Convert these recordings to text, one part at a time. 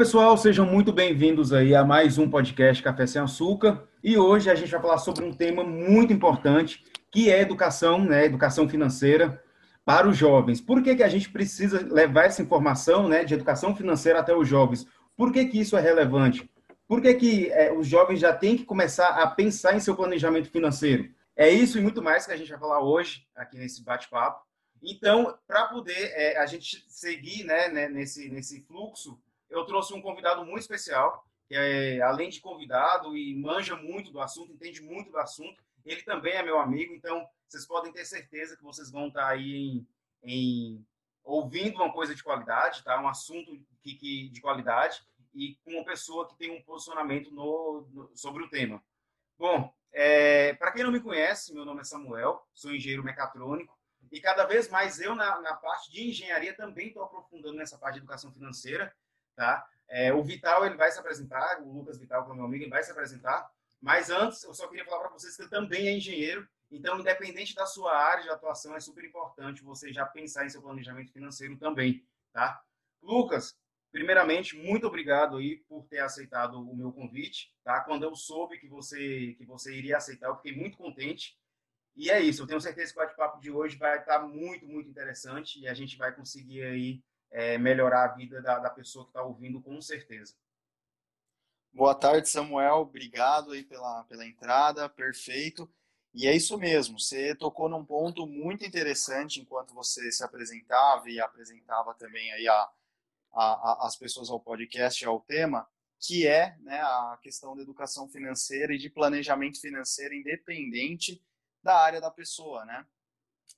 pessoal, sejam muito bem-vindos aí a mais um podcast Café Sem Açúcar. E hoje a gente vai falar sobre um tema muito importante, que é educação, né, educação financeira para os jovens. Por que, que a gente precisa levar essa informação, né, de educação financeira até os jovens? Por que, que isso é relevante? Por que, que é, os jovens já têm que começar a pensar em seu planejamento financeiro? É isso e muito mais que a gente vai falar hoje aqui nesse bate-papo. Então, para poder é, a gente seguir né, né, nesse, nesse fluxo, eu trouxe um convidado muito especial, que é, além de convidado e manja muito do assunto, entende muito do assunto, ele também é meu amigo, então vocês podem ter certeza que vocês vão estar aí em, em ouvindo uma coisa de qualidade, tá? um assunto que, que, de qualidade e com uma pessoa que tem um posicionamento no, no sobre o tema. Bom, é, para quem não me conhece, meu nome é Samuel, sou engenheiro mecatrônico, e cada vez mais eu, na, na parte de engenharia, também estou aprofundando nessa parte de educação financeira. Tá? É, o Vital ele vai se apresentar, o Lucas Vital, que é meu amigo, ele vai se apresentar. Mas antes, eu só queria falar para vocês que ele também é engenheiro. Então, independente da sua área de atuação, é super importante você já pensar em seu planejamento financeiro também. Tá? Lucas, primeiramente, muito obrigado aí por ter aceitado o meu convite. Tá? Quando eu soube que você, que você iria aceitar, eu fiquei muito contente. E é isso, eu tenho certeza que o bate-papo de hoje vai estar muito, muito interessante e a gente vai conseguir aí é, melhorar a vida da, da pessoa que está ouvindo, com certeza. Boa tarde, Samuel. Obrigado aí pela, pela entrada, perfeito. E é isso mesmo, você tocou num ponto muito interessante enquanto você se apresentava e apresentava também aí a, a, a, as pessoas ao podcast, ao tema, que é né, a questão da educação financeira e de planejamento financeiro independente da área da pessoa, né?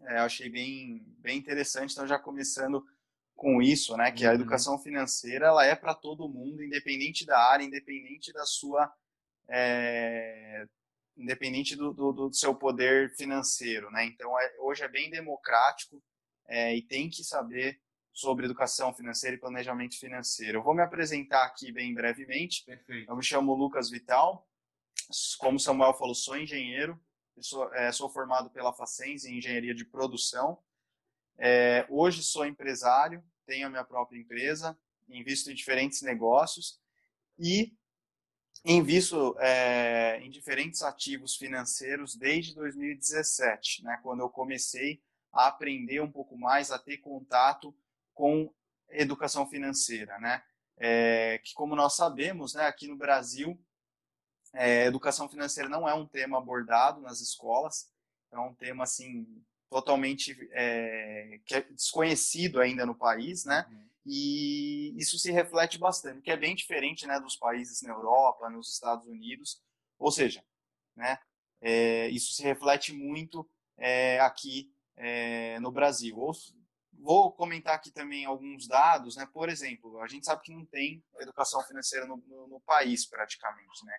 É, eu achei bem, bem interessante, então já começando com isso, né? Que a uhum. educação financeira ela é para todo mundo, independente da área, independente da sua, é, independente do, do, do, seu poder financeiro, né? Então é, hoje é bem democrático é, e tem que saber sobre educação financeira e planejamento financeiro. Eu vou me apresentar aqui bem brevemente. Perfeito. Eu me chamo Lucas Vital. Como Samuel falou, sou engenheiro, sou, é, sou formado pela Facens em engenharia de produção. É, hoje sou empresário, tenho a minha própria empresa, invisto em diferentes negócios e invisto é, em diferentes ativos financeiros desde 2017, né, quando eu comecei a aprender um pouco mais, a ter contato com educação financeira, né? É, que como nós sabemos, né, aqui no Brasil é, educação financeira não é um tema abordado nas escolas, é um tema assim totalmente é, é desconhecido ainda no país, né? Uhum. E isso se reflete bastante, que é bem diferente, né, dos países na Europa, nos Estados Unidos. Ou seja, né, é, isso se reflete muito é, aqui é, no Brasil. Ou, Vou comentar aqui também alguns dados, né? Por exemplo, a gente sabe que não tem educação financeira no, no, no país praticamente, né?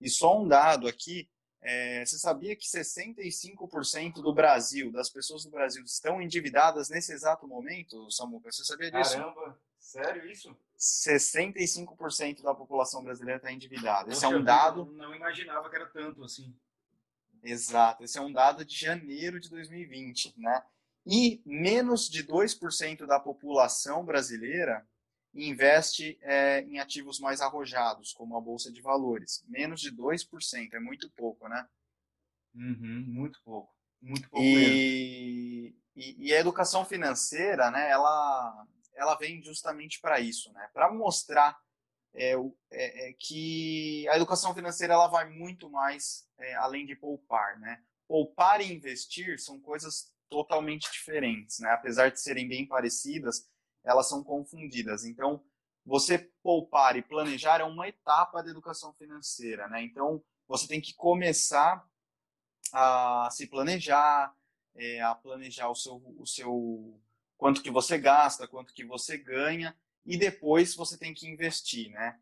E só um dado aqui, é, você sabia que 65% do Brasil, das pessoas do Brasil, estão endividadas nesse exato momento, Samuca? Você sabia disso? Caramba, sério isso? 65% da população brasileira está endividada. Esse é um dado. Não imaginava que era tanto assim. Exato, esse é um dado de janeiro de 2020, né? E menos de 2% da população brasileira investe é, em ativos mais arrojados, como a Bolsa de Valores. Menos de 2%, é muito pouco, né? Uhum, muito pouco. Muito pouco e, e, e, a educação financeira, né, ela, ela vem justamente para isso, né? Para mostrar é, é, é, que a educação financeira ela vai muito mais é, além de poupar, né? Poupar e investir são coisas totalmente diferentes, né? Apesar de serem bem parecidas, elas são confundidas. Então, você poupar e planejar é uma etapa da educação financeira, né? Então, você tem que começar a se planejar, é, a planejar o seu, o seu quanto que você gasta, quanto que você ganha, e depois você tem que investir, né?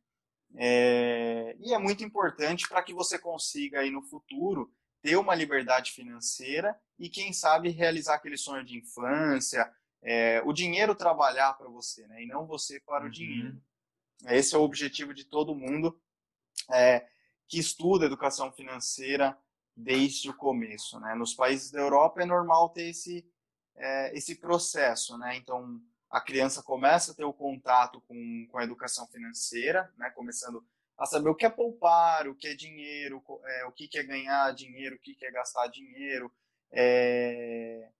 É, e é muito importante para que você consiga aí no futuro ter uma liberdade financeira e, quem sabe, realizar aquele sonho de infância, é, o dinheiro trabalhar para você, né? E não você para uhum. o dinheiro. Esse é o objetivo de todo mundo é, que estuda educação financeira desde o começo, né? Nos países da Europa é normal ter esse, é, esse processo, né? Então, a criança começa a ter o contato com, com a educação financeira, né, começando a saber o que é poupar, o que é dinheiro, é, o que é ganhar dinheiro, o que é gastar dinheiro, é,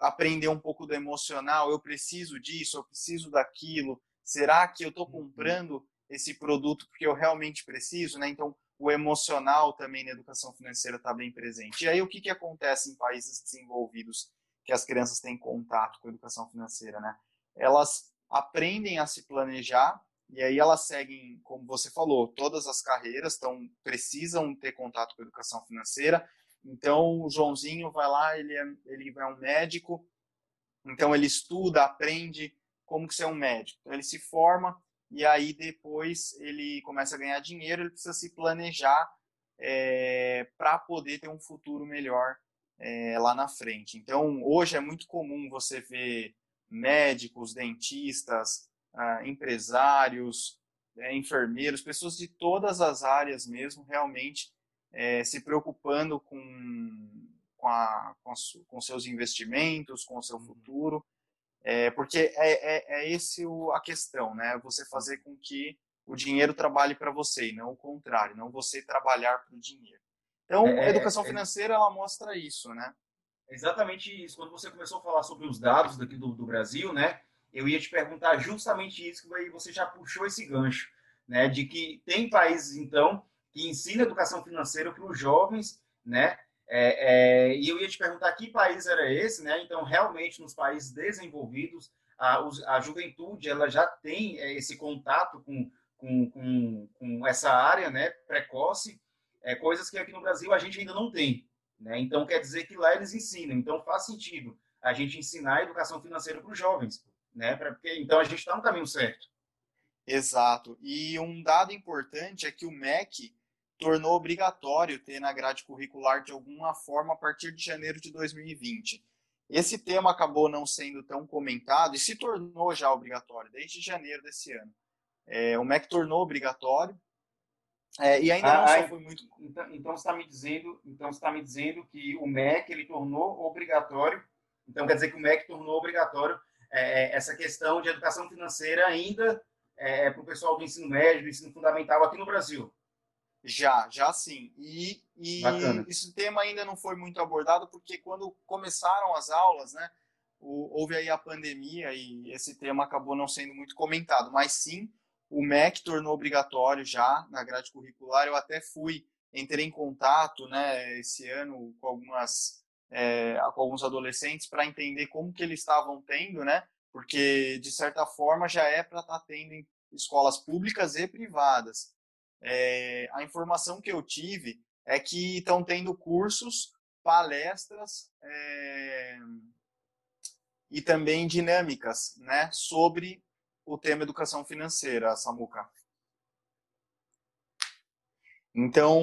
aprender um pouco do emocional, eu preciso disso, eu preciso daquilo, será que eu estou uhum. comprando esse produto porque eu realmente preciso, né? Então, o emocional também na educação financeira está bem presente. E aí, o que, que acontece em países desenvolvidos que as crianças têm contato com a educação financeira, né? Elas aprendem a se planejar e aí elas seguem, como você falou, todas as carreiras, então precisam ter contato com a educação financeira. Então, o Joãozinho vai lá, ele é, ele é um médico, então ele estuda, aprende como que ser um médico. Então, ele se forma e aí depois ele começa a ganhar dinheiro, ele precisa se planejar é, para poder ter um futuro melhor é, lá na frente. Então, hoje é muito comum você ver médicos, dentistas, ah, empresários, é, enfermeiros, pessoas de todas as áreas mesmo, realmente é, se preocupando com, com, a, com, a, com, seus investimentos, com o seu uhum. futuro, é, porque é, é, é esse o, a questão, né? Você fazer com que o dinheiro trabalhe para você e não o contrário, não você trabalhar para o dinheiro. Então, é, a educação é, financeira ela mostra isso, né? Exatamente isso. Quando você começou a falar sobre os dados daqui do, do Brasil, né? Eu ia te perguntar justamente isso que você já puxou esse gancho, né? De que tem países então que ensinam educação financeira para os jovens, né? É, é, e eu ia te perguntar que país era esse, né? Então, realmente, nos países desenvolvidos, a, a juventude ela já tem é, esse contato com, com, com, com essa área, né? Precoce, é, coisas que aqui no Brasil a gente ainda não tem. Né? Então, quer dizer que lá eles ensinam. Então, faz sentido a gente ensinar a educação financeira para os jovens. Né? Porque, então, a gente está no caminho certo. Exato. E um dado importante é que o MEC tornou obrigatório ter na grade curricular de alguma forma a partir de janeiro de 2020. Esse tema acabou não sendo tão comentado e se tornou já obrigatório desde janeiro desse ano. É, o MEC tornou obrigatório é, e ainda não ah, foi muito. Então, então você está me dizendo, então está me dizendo que o MEC ele tornou obrigatório. Então quer dizer que o MEC tornou obrigatório é, é essa questão de educação financeira ainda é, para o pessoal do ensino médio, do ensino fundamental aqui no Brasil. Já, já sim. E, e esse tema ainda não foi muito abordado porque quando começaram as aulas, né, houve aí a pandemia e esse tema acabou não sendo muito comentado. Mas sim, o MEC tornou obrigatório já na grade curricular. Eu até fui, entrei em contato né, esse ano com, algumas, é, com alguns adolescentes para entender como que eles estavam tendo, né? Porque, de certa forma, já é para estar tá tendo em escolas públicas e privadas. É, a informação que eu tive é que estão tendo cursos, palestras é, e também dinâmicas né, sobre o tema educação financeira, Samuca. Então,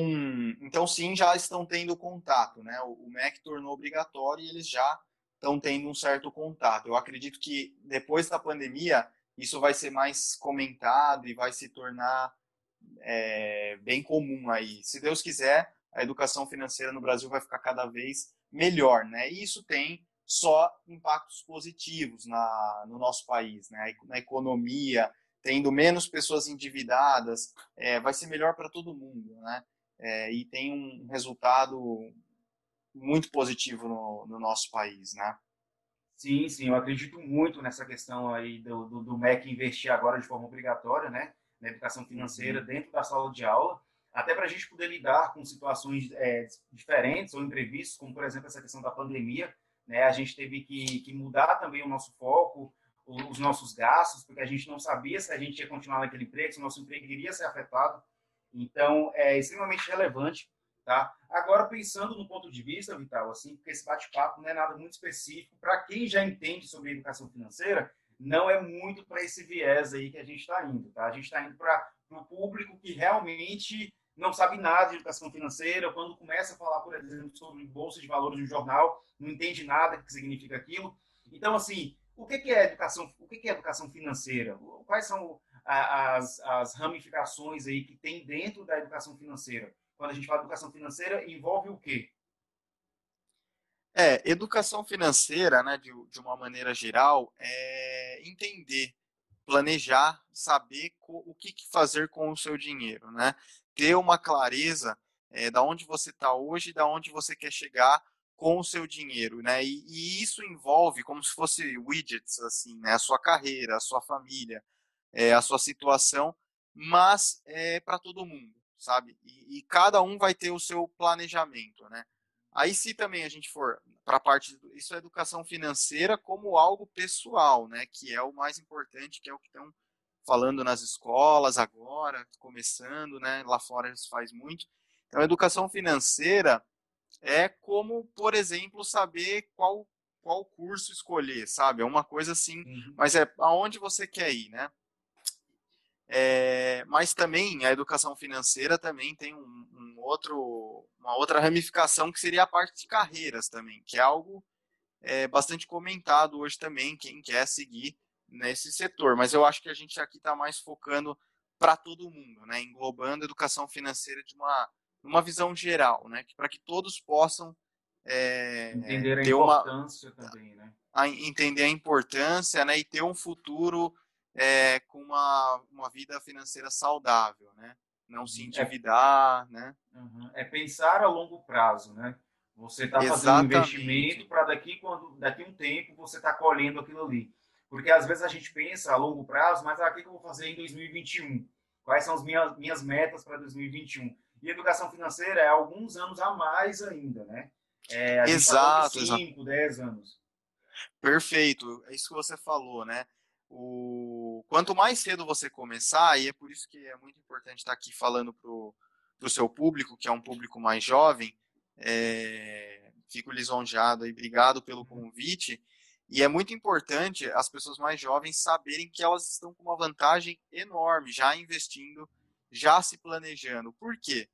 então sim, já estão tendo contato, né? O, MEC tornou obrigatório e eles já estão tendo um certo contato. Eu acredito que depois da pandemia isso vai ser mais comentado e vai se tornar é, bem comum aí. Se Deus quiser, a educação financeira no Brasil vai ficar cada vez melhor, né? E isso tem só impactos positivos na, no nosso país, né? na economia, tendo menos pessoas endividadas, é, vai ser melhor para todo mundo, né? É, e tem um resultado muito positivo no, no, nosso país, né? Sim, sim, eu acredito muito nessa questão aí do, do, do MEC investir agora de forma obrigatória, né? Na educação financeira uhum. dentro da sala de aula, até para a gente poder lidar com situações é, diferentes ou imprevistos, como por exemplo essa questão da pandemia, né? A gente teve que, que mudar também o nosso foco, os nossos gastos, porque a gente não sabia se a gente ia continuar naquele emprego, se o nosso emprego iria ser afetado. Então, é extremamente relevante, tá? Agora, pensando no ponto de vista, Vital, assim, porque esse bate-papo não é nada muito específico, para quem já entende sobre educação financeira, não é muito para esse viés aí que a gente está indo, tá? A gente está indo para o público que realmente não sabe nada de educação financeira, quando começa a falar, por exemplo, sobre bolsa de valores no jornal, não entende nada que significa aquilo. Então, assim, o que é educação? O que é educação financeira? Quais são as, as ramificações aí que tem dentro da educação financeira? Quando a gente fala de educação financeira, envolve o quê? É, educação financeira, né, de, de uma maneira geral, é entender, planejar, saber o que fazer com o seu dinheiro, né? Ter uma clareza é, da onde você está hoje e da onde você quer chegar com o seu dinheiro, né? E, e, isso envolve como se fosse widgets, assim, né? A sua carreira, a sua família, é, a sua situação, mas é para todo mundo, sabe? E, e, cada um vai ter o seu planejamento, né? Aí se também a gente for para a parte, isso é educação financeira como algo pessoal, né? Que é o mais importante, que é o que estão falando nas escolas agora, começando, né? Lá fora isso faz muito. Então, a educação financeira é como, por exemplo, saber qual qual curso escolher, sabe? É uma coisa assim, uhum. mas é aonde você quer ir, né? É, mas também a educação financeira também tem um, um, outro, uma outra ramificação que seria a parte de carreiras também, que é algo é, bastante comentado hoje também, quem quer seguir nesse setor. Mas eu acho que a gente aqui está mais focando para todo mundo, né? englobando a educação financeira de uma, uma visão geral, né? para que todos possam é, entender a importância uma, também, né? A, entender a importância né? e ter um futuro é, com uma, uma vida financeira saudável, né? Não se uhum. endividar, é, né? Uhum. É pensar a longo prazo, né? Você está fazendo um investimento para daqui quando daqui um tempo você está colhendo aquilo ali. Porque às vezes a gente pensa a longo prazo, mas ah, o que eu vou fazer em 2021? Quais são as minhas, minhas metas para 2021? E educação financeira é alguns anos a mais ainda, né? É, a exato, 5, 10 anos. Perfeito, é isso que você falou, né? O... Quanto mais cedo você começar, e é por isso que é muito importante estar aqui falando para o seu público, que é um público mais jovem, é... fico lisonjeado e obrigado pelo convite. E é muito importante as pessoas mais jovens saberem que elas estão com uma vantagem enorme, já investindo, já se planejando. Por quê?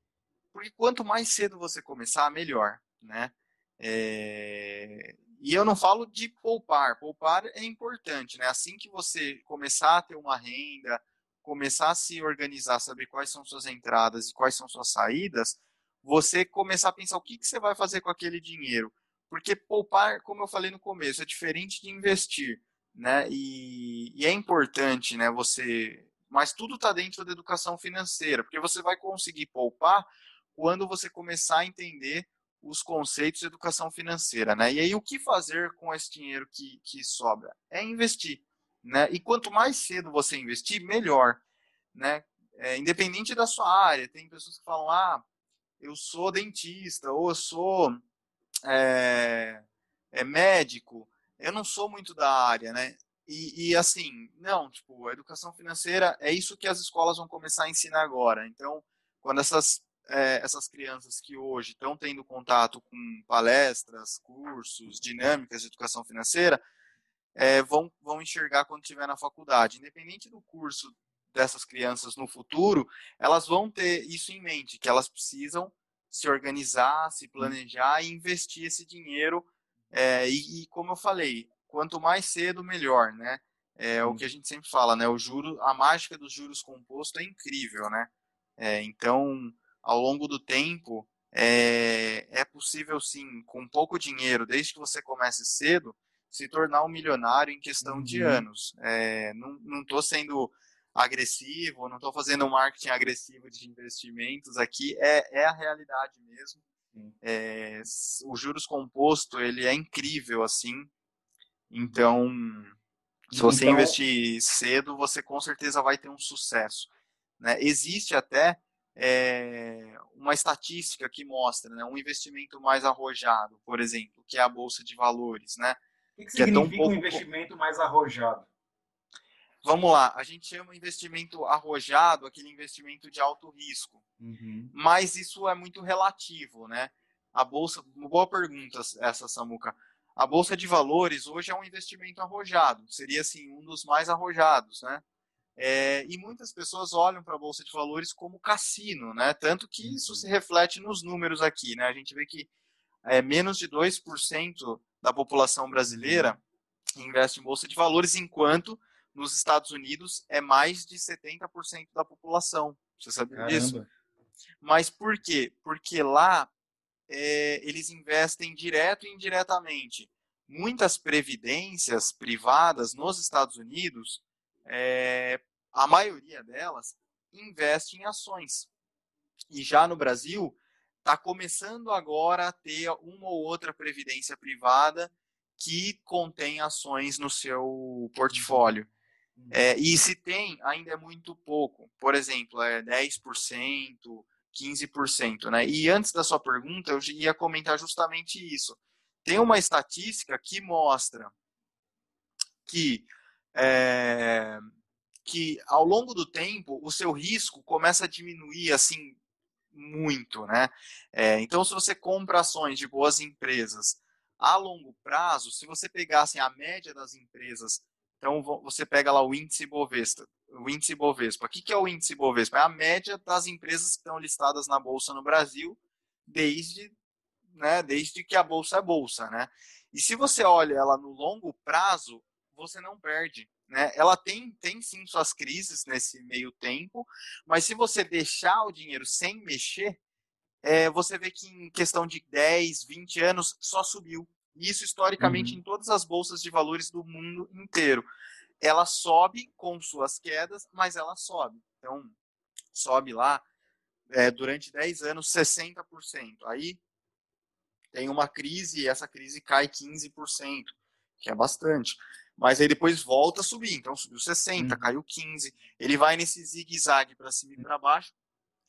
Porque quanto mais cedo você começar, melhor, né? É... E eu não falo de poupar. Poupar é importante, né? Assim que você começar a ter uma renda, começar a se organizar, saber quais são suas entradas e quais são suas saídas, você começar a pensar o que, que você vai fazer com aquele dinheiro. Porque poupar, como eu falei no começo, é diferente de investir, né? E, e é importante, né? Você, mas tudo está dentro da educação financeira, porque você vai conseguir poupar quando você começar a entender os conceitos de educação financeira, né? E aí o que fazer com esse dinheiro que, que sobra? É investir, né? E quanto mais cedo você investir, melhor, né? É, independente da sua área, tem pessoas que falam, ah, eu sou dentista, ou eu sou é, é médico, eu não sou muito da área, né? E, e, assim, não, tipo, a educação financeira é isso que as escolas vão começar a ensinar agora. Então, quando essas é, essas crianças que hoje estão tendo contato com palestras, cursos, dinâmicas de educação financeira, é, vão, vão enxergar quando estiver na faculdade. Independente do curso dessas crianças no futuro, elas vão ter isso em mente, que elas precisam se organizar, se planejar e investir esse dinheiro. É, e, e, como eu falei, quanto mais cedo, melhor, né? É o que a gente sempre fala, né? O juro, a mágica dos juros compostos é incrível, né? É, então, ao longo do tempo, é, é possível sim, com pouco dinheiro, desde que você comece cedo, se tornar um milionário em questão uhum. de anos. É, não estou sendo agressivo, não estou fazendo um marketing agressivo de investimentos aqui, é, é a realidade mesmo. É, o juros composto ele é incrível assim, então se você então... investir cedo, você com certeza vai ter um sucesso. Né? Existe até é, uma estatística que mostra né, um investimento mais arrojado, por exemplo, que é a Bolsa de Valores. Né? O que, que significa é pouco... um investimento mais arrojado? Vamos lá, a gente chama investimento arrojado aquele investimento de alto risco. Uhum. Mas isso é muito relativo, né? A bolsa, boa pergunta essa, Samuca. A bolsa de valores hoje é um investimento arrojado, seria assim um dos mais arrojados, né? É, e muitas pessoas olham para a Bolsa de Valores como cassino, né? Tanto que isso se reflete nos números aqui, né? A gente vê que é, menos de 2% da população brasileira investe em Bolsa de Valores, enquanto nos Estados Unidos é mais de 70% da população. Você sabia Caramba. disso? Mas por quê? Porque lá é, eles investem direto e indiretamente. Muitas previdências privadas nos Estados Unidos, é, a maioria delas, investe em ações. E já no Brasil, está começando agora a ter uma ou outra previdência privada que contém ações no seu portfólio. Uhum. É, e se tem, ainda é muito pouco. Por exemplo, é 10%, 15%. Né? E antes da sua pergunta, eu ia comentar justamente isso. Tem uma estatística que mostra que, é, que ao longo do tempo o seu risco começa a diminuir assim muito, né? É, então, se você compra ações de boas empresas a longo prazo, se você pegasse a média das empresas, então você pega lá o índice Bovespa, o índice Bovespa. O que é o índice Bovespa? É a média das empresas que estão listadas na bolsa no Brasil desde, né, desde que a bolsa é bolsa, né? E se você olha ela no longo prazo, você não perde. Né? Ela tem, tem sim suas crises nesse meio tempo, mas se você deixar o dinheiro sem mexer, é, você vê que em questão de 10, 20 anos só subiu. Isso historicamente uhum. em todas as bolsas de valores do mundo inteiro. Ela sobe com suas quedas, mas ela sobe. Então, sobe lá é, durante 10 anos 60%. Aí tem uma crise e essa crise cai 15%, que é bastante. Mas aí depois volta a subir. Então subiu 60, uhum. caiu 15. Ele vai nesse zigue-zague para cima e para baixo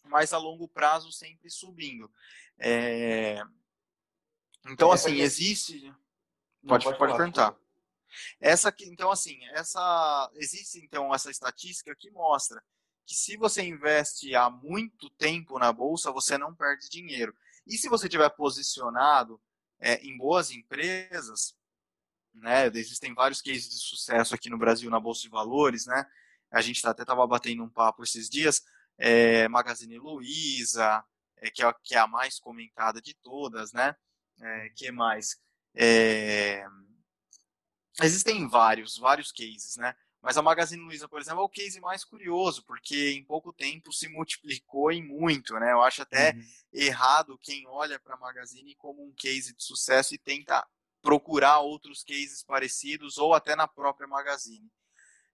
mas a longo prazo sempre subindo. É... Então, assim, existe. Pode, pode, pode perguntar. Essa, então, assim, essa existe então essa estatística que mostra que se você investe há muito tempo na bolsa, você não perde dinheiro. E se você tiver posicionado é, em boas empresas, né? Existem vários cases de sucesso aqui no Brasil na bolsa de valores, né? A gente até estava batendo um papo esses dias é, Magazine Luiza, é, que, é, que é a mais comentada de todas, né? É, que mais? É, existem vários, vários cases, né? Mas a Magazine Luiza, por exemplo, é o case mais curioso, porque em pouco tempo se multiplicou em muito, né? Eu acho até uhum. errado quem olha para a Magazine como um case de sucesso e tenta procurar outros cases parecidos ou até na própria Magazine.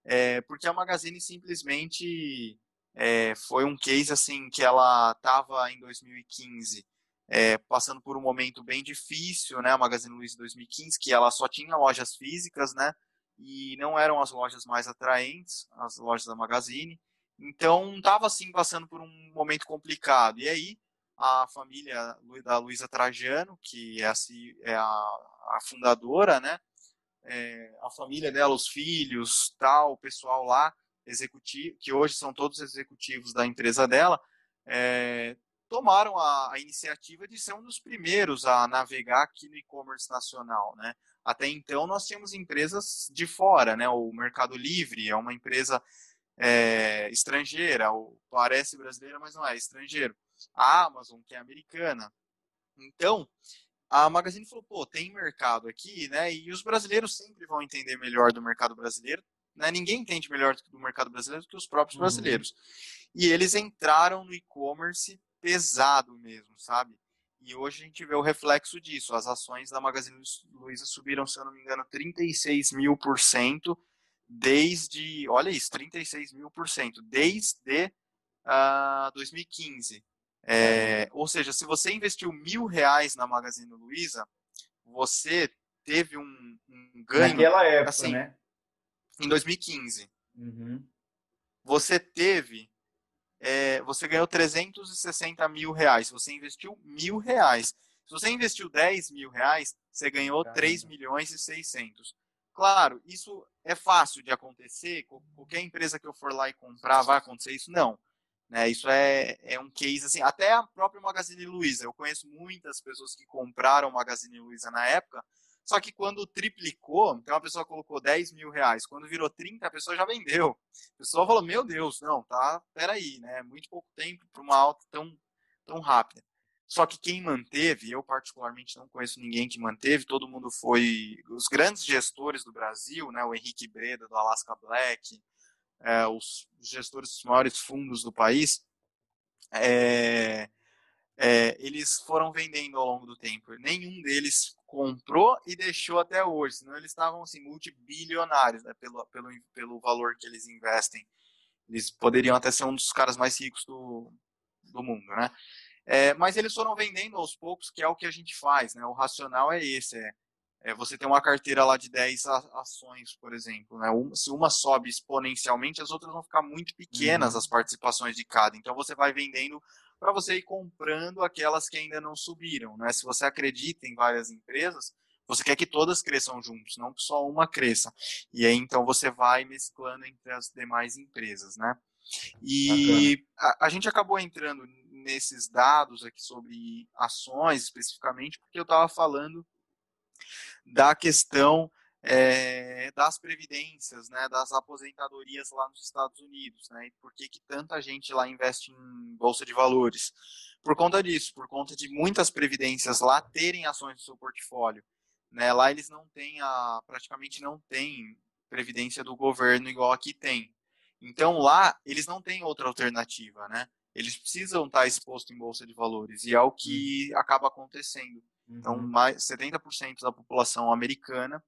É, porque a Magazine simplesmente é, foi um case assim que ela estava em 2015 é, passando por um momento bem difícil, né? A Magazine Luiza 2015, que ela só tinha lojas físicas, né? E não eram as lojas mais atraentes, as lojas da Magazine. Então, estava assim passando por um momento complicado. E aí, a família da Luiza Trajano, que é a, é a, a fundadora, né? É, a família dela, os filhos, tal, o pessoal lá, executivo, que hoje são todos executivos da empresa dela, é, tomaram a, a, iniciativa de ser um dos primeiros a navegar aqui no e-commerce nacional, né? Até então nós tínhamos empresas de fora, né? O Mercado Livre é uma empresa é, estrangeira, ou parece brasileira, mas não é estrangeiro. A Amazon, que é americana. Então, a Magazine falou, pô, tem mercado aqui, né? E os brasileiros sempre vão entender melhor do mercado brasileiro, né? Ninguém entende melhor do mercado brasileiro do que os próprios uhum. brasileiros. E eles entraram no e-commerce pesado mesmo, sabe? E hoje a gente vê o reflexo disso. As ações da Magazine Luiza subiram, se eu não me engano, 36 mil por cento desde, olha isso, 36 mil por cento, desde uh, ah, 2015. É, ou seja, se você investiu mil reais na Magazine Luiza, você teve um, um ganho. Naquela época, assim, né? em 2015. Uhum. Você teve, é, você ganhou 360 mil reais. Você investiu mil reais. Se você investiu 10 mil reais, você ganhou Caramba. 3 milhões e 600. Claro, isso é fácil de acontecer. Qualquer empresa que eu for lá e comprar vai acontecer isso? Não. Né, isso é, é um case assim. Até a própria Magazine Luiza. Eu conheço muitas pessoas que compraram Magazine Luiza na época só que quando triplicou, então a pessoa colocou 10 mil reais, quando virou 30, a pessoa já vendeu. A pessoa falou, meu Deus, não, tá, peraí, né? Muito pouco tempo para uma alta tão, tão rápida. Só que quem manteve, eu particularmente não conheço ninguém que manteve, todo mundo foi os grandes gestores do Brasil, né? O Henrique Breda, do Alaska Black, é, os gestores dos maiores fundos do país, é, é, eles foram vendendo ao longo do tempo. Nenhum deles comprou e deixou até hoje, senão eles estavam assim, multibilionários né, pelo, pelo, pelo valor que eles investem. Eles poderiam até ser um dos caras mais ricos do, do mundo, né? É, mas eles foram vendendo aos poucos, que é o que a gente faz, né? O racional é esse, é, é você tem uma carteira lá de 10 ações, por exemplo, né? Uma, se uma sobe exponencialmente, as outras vão ficar muito pequenas, uhum. as participações de cada. Então você vai vendendo para você ir comprando aquelas que ainda não subiram, né? Se você acredita em várias empresas, você quer que todas cresçam juntos, não que só uma cresça. E aí então você vai mesclando entre as demais empresas, né? E a, a, gente acabou entrando nesses dados aqui sobre ações especificamente, porque eu estava falando da questão é, das previdências, né, das aposentadorias lá nos Estados Unidos, né, e por que, que tanta gente lá investe em bolsa de valores? Por conta disso, por conta de muitas previdências lá terem ações no seu portfólio, né, lá eles não têm a, praticamente não tem previdência do governo igual aqui tem. Então lá eles não têm outra alternativa, né? Eles precisam estar expostos em bolsa de valores e é o que hum. acaba acontecendo. Então, uhum. mais 70% da população americana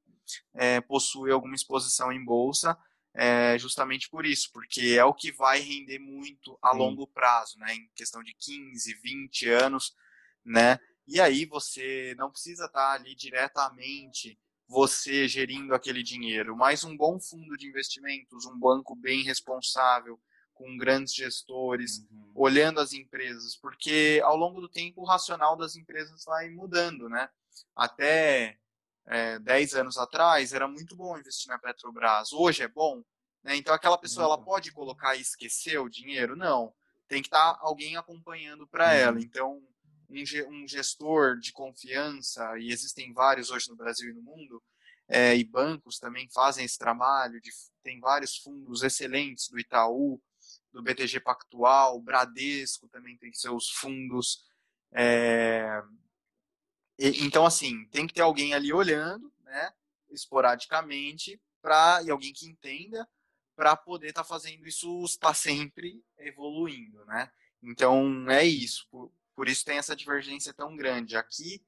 é, possui alguma exposição em bolsa, é, justamente por isso, porque é o que vai render muito a Sim. longo prazo, né? Em questão de 15, 20 anos, né? E aí você não precisa estar ali diretamente você gerindo aquele dinheiro, mas um bom fundo de investimentos, um banco bem responsável, com grandes gestores, uhum. olhando as empresas, porque ao longo do tempo o racional das empresas vai mudando, né? Até é, 10 anos atrás era muito bom investir na Petrobras, hoje é bom, né? Então aquela pessoa ela pode colocar e esquecer o dinheiro? Não, tem que estar tá alguém acompanhando para uhum. ela. Então um gestor de confiança, e existem vários hoje no Brasil e no mundo, é, e bancos também fazem esse trabalho, de, tem vários fundos excelentes do Itaú, do BTG Pactual, o Bradesco também tem seus fundos. É... E, então, assim, tem que ter alguém ali olhando, né, esporadicamente, pra, e alguém que entenda, para poder estar tá fazendo isso estar sempre evoluindo, né? Então, é isso. Por, por isso tem essa divergência tão grande. Aqui,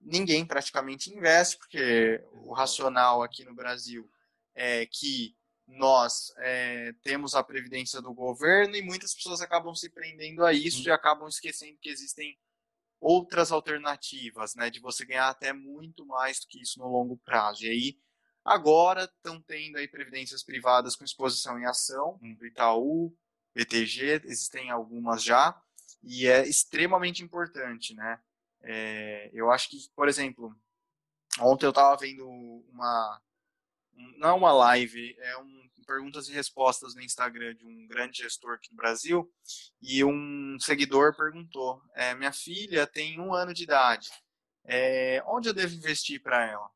ninguém praticamente investe, porque o racional aqui no Brasil é que nós é, temos a previdência do governo e muitas pessoas acabam se prendendo a isso Sim. e acabam esquecendo que existem outras alternativas, né, de você ganhar até muito mais do que isso no longo prazo. E aí, agora estão tendo aí previdências privadas com exposição em ação, do Itaú, BTG, existem algumas já, e é extremamente importante, né? É, eu acho que, por exemplo, ontem eu estava vendo uma não é uma live, é um perguntas e respostas no Instagram de um grande gestor aqui no Brasil e um seguidor perguntou: é, minha filha tem um ano de idade, é, onde eu devo investir para ela?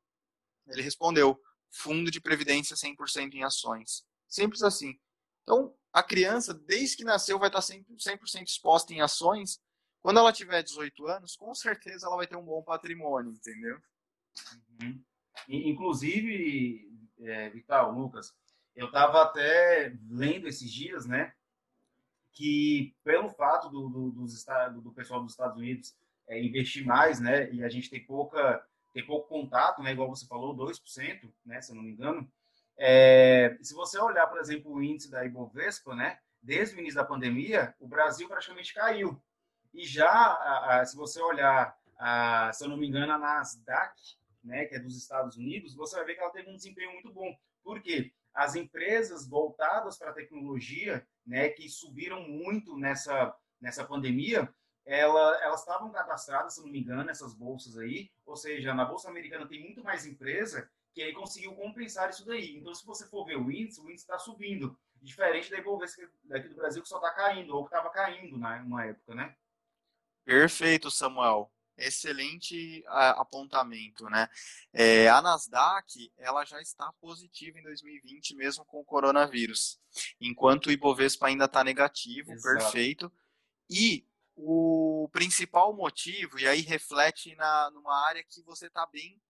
Ele respondeu: fundo de previdência 100% em ações. Simples assim. Então, a criança, desde que nasceu, vai estar 100%, 100 exposta em ações. Quando ela tiver 18 anos, com certeza ela vai ter um bom patrimônio, entendeu? Uhum. Inclusive, é, Vital, Lucas, eu estava até lendo esses dias, né, que pelo fato do, do, dos, do pessoal dos Estados Unidos é, investir mais, né, e a gente tem pouca tem pouco contato, né, igual você falou, 2%, né, se eu não me engano, é, se você olhar, por exemplo, o índice da Ibovespa, né, desde o início da pandemia, o Brasil praticamente caiu. E já, a, a, se você olhar, a, se eu não me engano, a Nasdaq, né, que é dos Estados Unidos, você vai ver que ela teve um desempenho muito bom. Por quê? As empresas voltadas para a tecnologia, né, que subiram muito nessa, nessa pandemia, ela, elas estavam cadastradas, se não me engano, nessas bolsas aí, ou seja, na Bolsa Americana tem muito mais empresa que aí conseguiu compensar isso daí. Então, se você for ver o índice, o índice está subindo, diferente da Ibovespa daqui do Brasil, que só está caindo, ou que estava caindo na, numa época, né? Perfeito, Samuel excelente apontamento, né? É, a Nasdaq ela já está positiva em 2020 mesmo com o coronavírus, enquanto o Ibovespa ainda está negativo, Exato. perfeito. E o principal motivo e aí reflete na numa área que você está bem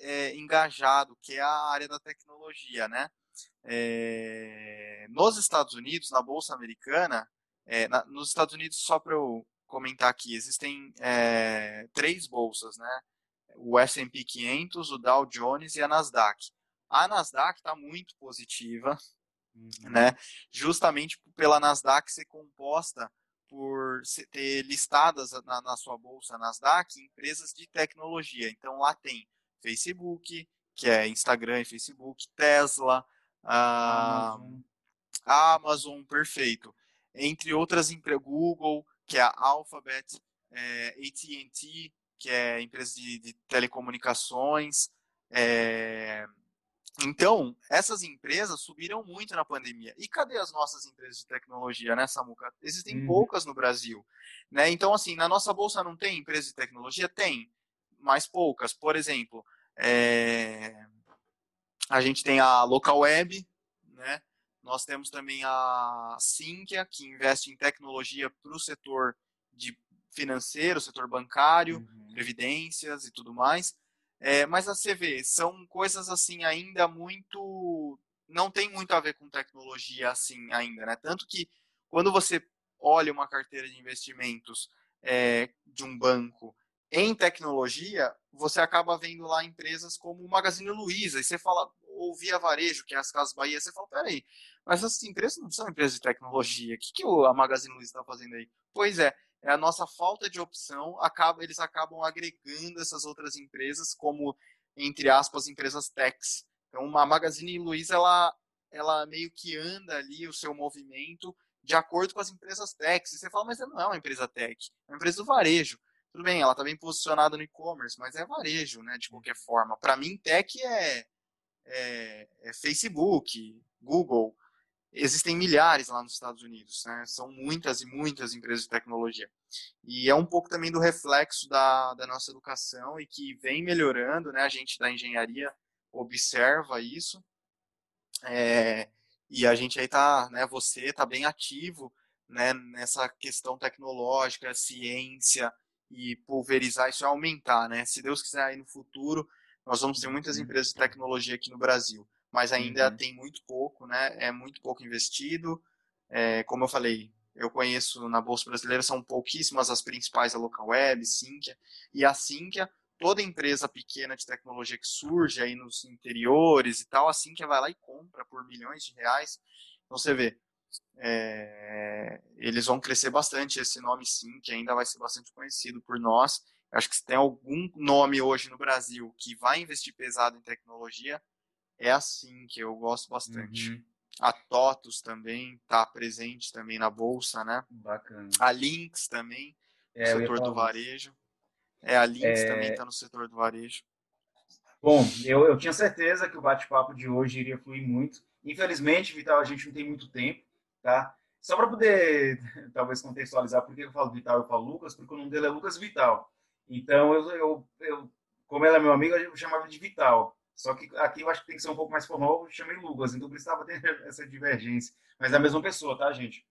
é, engajado, que é a área da tecnologia, né? É, nos Estados Unidos, na bolsa americana, é, na, nos Estados Unidos só para eu comentar aqui. Existem é, três bolsas, né? O S&P 500, o Dow Jones e a Nasdaq. A Nasdaq está muito positiva, uhum. né? Justamente pela Nasdaq ser composta por ter listadas na, na, sua bolsa Nasdaq empresas de tecnologia. Então lá tem Facebook, que é Instagram e Facebook, Tesla, a Amazon, Amazon perfeito. Entre outras empresas, Google, que é a Alphabet, é, AT&T, que é empresa de, de telecomunicações. É... Então, essas empresas subiram muito na pandemia. E cadê as nossas empresas de tecnologia, né, Samuca? Existem hum. poucas no Brasil. Né? Então, assim, na nossa bolsa não tem empresa de tecnologia? Tem, mas poucas. Por exemplo, é... a gente tem a Local Web, né? Nós temos também a Sinqia, que investe em tecnologia para o setor de financeiro, setor bancário, uhum. previdências e tudo mais. É, mas a CV são coisas assim ainda muito não tem muito a ver com tecnologia assim ainda, né? Tanto que quando você olha uma carteira de investimentos é, de um banco em tecnologia, você acaba vendo lá empresas como o Magazine Luiza, e você fala, ou Via Varejo, que é as Casas Bahia, você fala, peraí, mas essas empresas não são empresas de tecnologia, o que, que a Magazine Luiza está fazendo aí? Pois é, é a nossa falta de opção, acaba, eles acabam agregando essas outras empresas como, entre aspas, empresas techs. Então, a Magazine Luiza, ela, ela meio que anda ali o seu movimento de acordo com as empresas techs. E você fala, mas não é uma empresa tech, é uma empresa do varejo. Tudo bem, ela está bem posicionada no e-commerce, mas é varejo, né, de qualquer forma. Para mim, tech é, é, é Facebook, Google, existem milhares lá nos Estados Unidos, né? São muitas e muitas empresas de tecnologia. E é um pouco também do reflexo da, da nossa educação e que vem melhorando, né? A gente da engenharia observa isso. É, e a gente aí tá, né? Você tá bem ativo, né? Nessa questão tecnológica, ciência e pulverizar isso e aumentar, né? Se Deus quiser aí no futuro, nós vamos ter muitas uhum. empresas de tecnologia aqui no Brasil mas ainda uhum. tem muito pouco, né? É muito pouco investido. É, como eu falei, eu conheço na Bolsa Brasileira, são pouquíssimas as principais, a Local Web, Sinqia, e a Sinqia, toda empresa pequena de tecnologia que surge aí nos interiores e tal, a Sinqia vai lá e compra por milhões de reais. Então você vê, é, eles vão crescer bastante, esse nome Sinqia ainda vai ser bastante conhecido por nós. Acho que se tem algum nome hoje no Brasil que vai investir pesado em tecnologia, é assim que eu gosto bastante. Uhum. A TOTUS também está presente também na bolsa, né? Bacana. A Lynx também, no é, setor do varejo. É, a Lynx é... também está no setor do varejo. Bom, eu, eu tinha certeza que o bate-papo de hoje iria fluir muito. Infelizmente, Vital, a gente não tem muito tempo, tá? Só para poder, talvez, contextualizar por que eu falo Vital e eu falo Lucas, porque o nome dele é Lucas Vital. Então, eu, eu, eu como ela é meu amigo, eu chamava de Vital. Só que aqui eu acho que tem que ser um pouco mais formal, eu chamei Lucas, então precisava ter essa divergência. Mas é a mesma pessoa, tá, gente?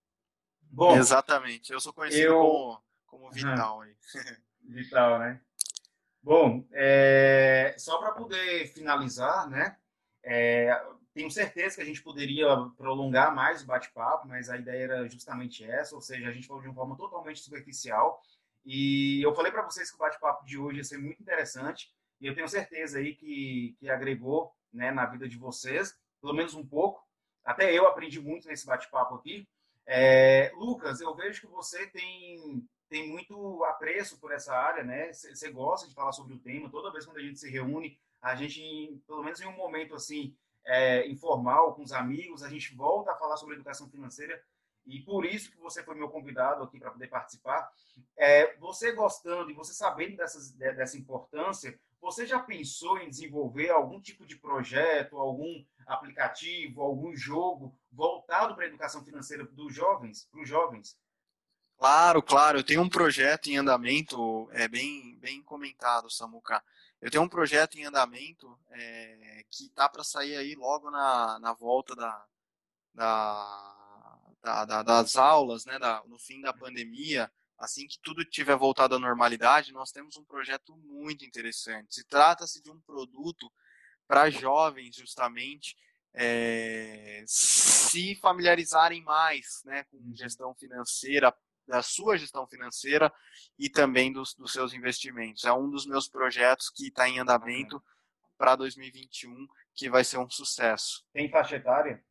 Bom, Exatamente, eu sou conhecido eu... como, como Vital. Aí. Vital, né? Bom, é... só para poder finalizar, né? É... Tenho certeza que a gente poderia prolongar mais o bate-papo, mas a ideia era justamente essa, ou seja, a gente falou de uma forma totalmente superficial. E eu falei para vocês que o bate-papo de hoje ia ser muito interessante. E eu tenho certeza aí que, que agregou né, na vida de vocês, pelo menos um pouco. Até eu aprendi muito nesse bate-papo aqui. É, Lucas, eu vejo que você tem, tem muito apreço por essa área, né? Você gosta de falar sobre o tema. Toda vez quando a gente se reúne, a gente, pelo menos em um momento assim, é, informal, com os amigos, a gente volta a falar sobre educação financeira e por isso que você foi meu convidado aqui para poder participar. É, você gostando e você sabendo dessas, dessa importância, você já pensou em desenvolver algum tipo de projeto, algum aplicativo, algum jogo voltado para a educação financeira dos jovens, para os jovens? Claro, claro. Eu tenho um projeto em andamento, é bem, bem comentado, Samuca. Eu tenho um projeto em andamento é, que está para sair aí logo na, na volta da, da, da, da das aulas, né, da, no fim da pandemia assim que tudo tiver voltado à normalidade, nós temos um projeto muito interessante. Se trata-se de um produto para jovens, justamente, é, se familiarizarem mais né, com uhum. gestão financeira da sua gestão financeira e também dos, dos seus investimentos. É um dos meus projetos que está em andamento para 2021, que vai ser um sucesso. Tem faixa etária?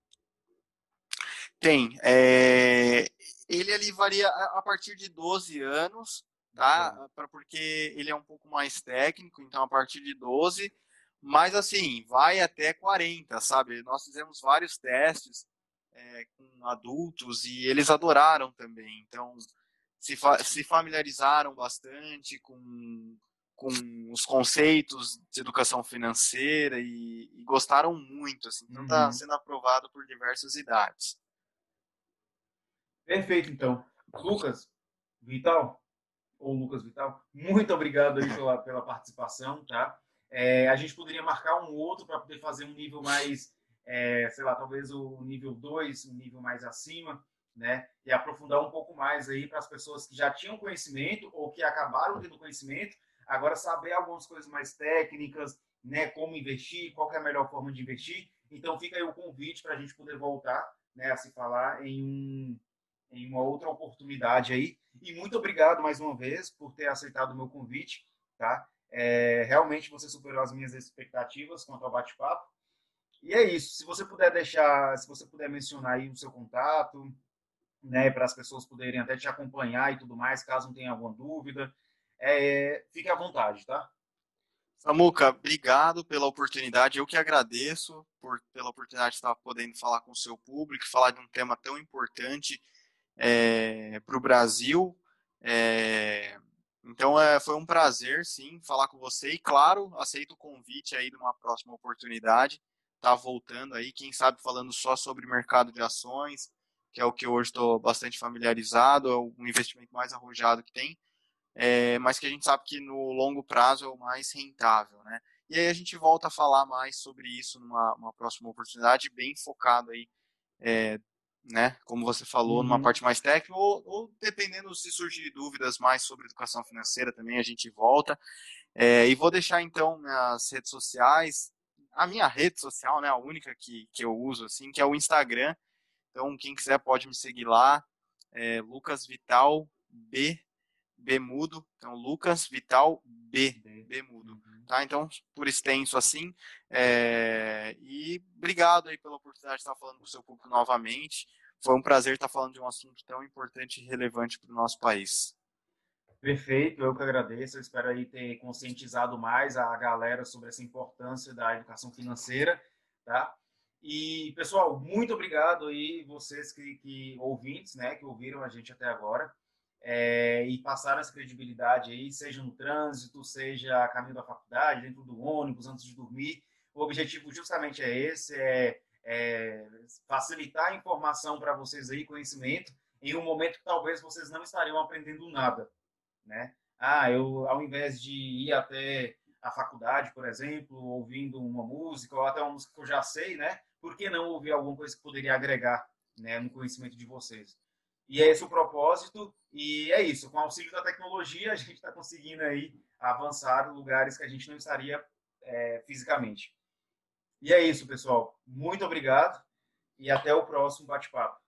Tem. É, ele ali varia a partir de 12 anos, tá? Pra, porque ele é um pouco mais técnico, então a partir de 12, mas assim, vai até 40, sabe? Nós fizemos vários testes é, com adultos e eles adoraram também. Então, se, fa se familiarizaram bastante com, com os conceitos de educação financeira e, e gostaram muito. Assim. Então, está uhum. sendo aprovado por diversas idades. Perfeito, então. Lucas Vital, ou Lucas Vital, muito obrigado aí pela, pela participação, tá? É, a gente poderia marcar um outro para poder fazer um nível mais é, sei lá, talvez o nível 2, um nível mais acima, né? E aprofundar um pouco mais aí para as pessoas que já tinham conhecimento ou que acabaram tendo conhecimento, agora saber algumas coisas mais técnicas, né? Como investir, qual é a melhor forma de investir. Então fica aí o convite para a gente poder voltar, né? A se falar em um em uma outra oportunidade aí. E muito obrigado mais uma vez por ter aceitado o meu convite, tá? É, realmente você superou as minhas expectativas quanto ao bate-papo. E é isso. Se você puder deixar, se você puder mencionar aí o seu contato, né, para as pessoas poderem até te acompanhar e tudo mais, caso não tenha alguma dúvida, é, fique à vontade, tá? Samuca, obrigado pela oportunidade. Eu que agradeço por, pela oportunidade de estar podendo falar com o seu público, falar de um tema tão importante é, para o Brasil. É, então é, foi um prazer, sim, falar com você e, claro, aceito o convite aí de uma próxima oportunidade tá voltando aí, quem sabe falando só sobre mercado de ações, que é o que hoje estou bastante familiarizado, é o investimento mais arrojado que tem, é, mas que a gente sabe que no longo prazo é o mais rentável, né? E aí a gente volta a falar mais sobre isso numa próxima oportunidade, bem focado aí, é, né? Como você falou, uhum. numa parte mais técnica, ou, ou, dependendo se surgir dúvidas mais sobre educação financeira também, a gente volta. É, e vou deixar então minhas redes sociais, a minha rede social, né, a única que, que eu uso, assim, que é o Instagram. Então, quem quiser pode me seguir lá, é Lucas Vital B, B mudo. Então, Lucas Vital B, B mudo. Tá? Então, por extenso assim. É... E obrigado aí pela oportunidade de estar falando com o seu público novamente. Foi um prazer estar falando de um assunto tão importante e relevante para o nosso país. Perfeito, eu que agradeço. Eu espero aí ter conscientizado mais a galera sobre essa importância da educação financeira, tá? E, pessoal, muito obrigado aí, vocês que, que ouvintes, né, que ouviram a gente até agora, é, e passaram essa credibilidade aí, seja no trânsito, seja a caminho da faculdade, dentro do ônibus, antes de dormir. O objetivo justamente é esse, é, é facilitar a informação para vocês aí, conhecimento, em um momento que talvez vocês não estariam aprendendo nada, né? Ah, eu ao invés de ir até a faculdade, por exemplo, ouvindo uma música ou até uma música que eu já sei, né? Por que não ouvir alguma coisa que poderia agregar, né, no conhecimento de vocês? E é esse o propósito e é isso. Com o auxílio da tecnologia, a gente está conseguindo aí avançar lugares que a gente não estaria é, fisicamente. E é isso, pessoal. Muito obrigado e até o próximo bate-papo.